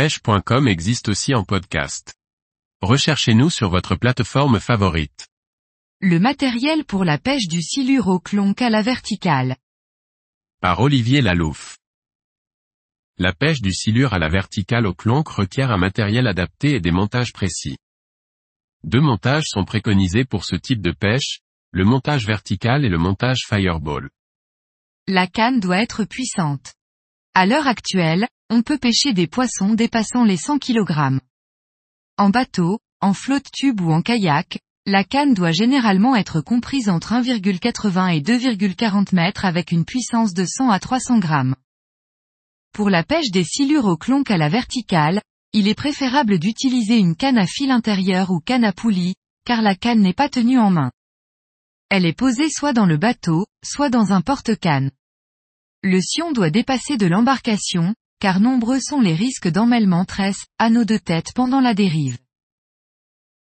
pêche.com existe aussi en podcast. Recherchez-nous sur votre plateforme favorite. Le matériel pour la pêche du silure au clonc à la verticale. Par Olivier Lalouf. La pêche du silure à la verticale au clonc requiert un matériel adapté et des montages précis. Deux montages sont préconisés pour ce type de pêche, le montage vertical et le montage fireball. La canne doit être puissante. À l'heure actuelle, on peut pêcher des poissons dépassant les 100 kg. En bateau, en flotte tube ou en kayak, la canne doit généralement être comprise entre 1,80 et 2,40 mètres avec une puissance de 100 à 300 grammes. Pour la pêche des silures au clonc à la verticale, il est préférable d'utiliser une canne à fil intérieur ou canne à poulie, car la canne n'est pas tenue en main. Elle est posée soit dans le bateau, soit dans un porte-canne. Le sion doit dépasser de l'embarcation, car nombreux sont les risques d'emmêlement tresse, anneaux de tête pendant la dérive.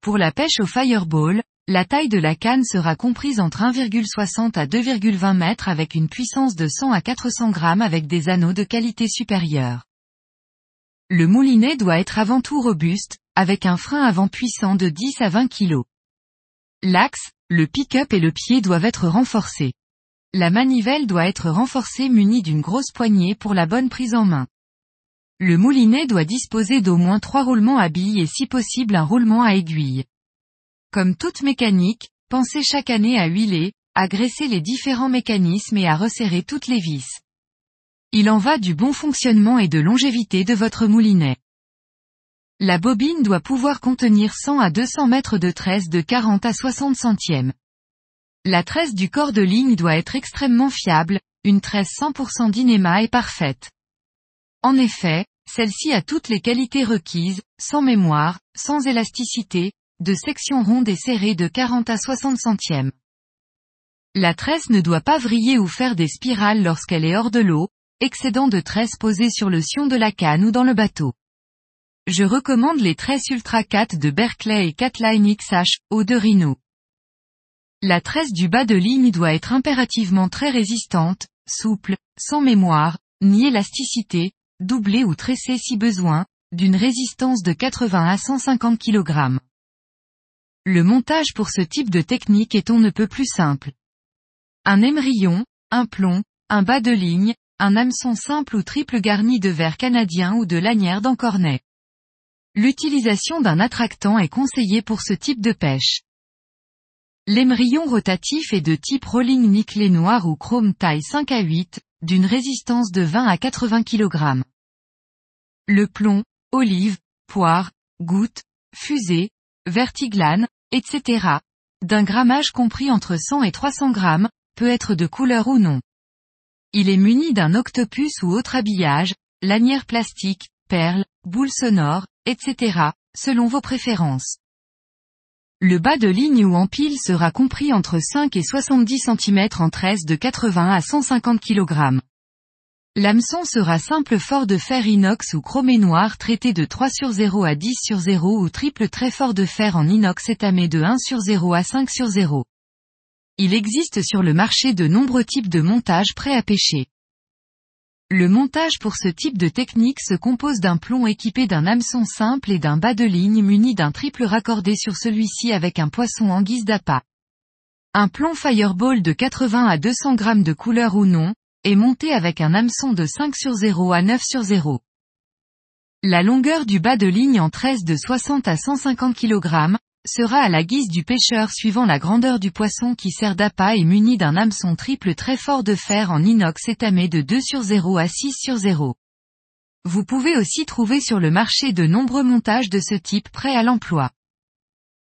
Pour la pêche au fireball, la taille de la canne sera comprise entre 1,60 à 2,20 mètres avec une puissance de 100 à 400 grammes avec des anneaux de qualité supérieure. Le moulinet doit être avant tout robuste, avec un frein avant puissant de 10 à 20 kg. L'axe, le pick-up et le pied doivent être renforcés. La manivelle doit être renforcée munie d'une grosse poignée pour la bonne prise en main. Le moulinet doit disposer d'au moins trois roulements à billes et si possible un roulement à aiguille. Comme toute mécanique, pensez chaque année à huiler, à graisser les différents mécanismes et à resserrer toutes les vis. Il en va du bon fonctionnement et de longévité de votre moulinet. La bobine doit pouvoir contenir 100 à 200 mètres de tresse de 40 à 60 centièmes. La tresse du corps de ligne doit être extrêmement fiable, une tresse 100% d'inéma est parfaite. En effet, celle-ci a toutes les qualités requises, sans mémoire, sans élasticité, de section ronde et serrée de 40 à 60 centièmes. La tresse ne doit pas vriller ou faire des spirales lorsqu'elle est hors de l'eau, excédant de tresse posée sur le sion de la canne ou dans le bateau. Je recommande les tresses Ultra 4 de Berkeley et Catline XH, eau de Rhino. La tresse du bas de ligne doit être impérativement très résistante, souple, sans mémoire, ni élasticité, doublé ou tressé si besoin, d'une résistance de 80 à 150 kg. Le montage pour ce type de technique est on ne peut plus simple. Un émerillon, un plomb, un bas de ligne, un hameçon simple ou triple garni de verre canadien ou de lanière d'encornet. L'utilisation d'un attractant est conseillée pour ce type de pêche. L'émerillon rotatif est de type rolling nickelé noir ou chrome taille 5 à 8, d'une résistance de 20 à 80 kg. Le plomb, olive, poire, goutte, fusée, vertiglane, etc., d'un grammage compris entre 100 et 300 grammes, peut être de couleur ou non. Il est muni d'un octopus ou autre habillage, lanière plastique, perles, boule sonore, etc., selon vos préférences. Le bas de ligne ou en pile sera compris entre 5 et 70 cm en tresse de 80 à 150 kg. L'hameçon sera simple fort de fer inox ou chromé noir traité de 3 sur 0 à 10 sur 0 ou triple très fort de fer en inox étamé de 1 sur 0 à 5 sur 0. Il existe sur le marché de nombreux types de montages prêts à pêcher. Le montage pour ce type de technique se compose d'un plomb équipé d'un hameçon simple et d'un bas de ligne muni d'un triple raccordé sur celui-ci avec un poisson en guise d'appât. Un plomb Fireball de 80 à 200 grammes de couleur ou non, est monté avec un hameçon de 5 sur 0 à 9 sur 0. La longueur du bas de ligne en 13 de 60 à 150 kg, sera à la guise du pêcheur suivant la grandeur du poisson qui sert d'appât et muni d'un hameçon triple très fort de fer en inox étamé de 2 sur 0 à 6 sur 0. Vous pouvez aussi trouver sur le marché de nombreux montages de ce type prêts à l'emploi.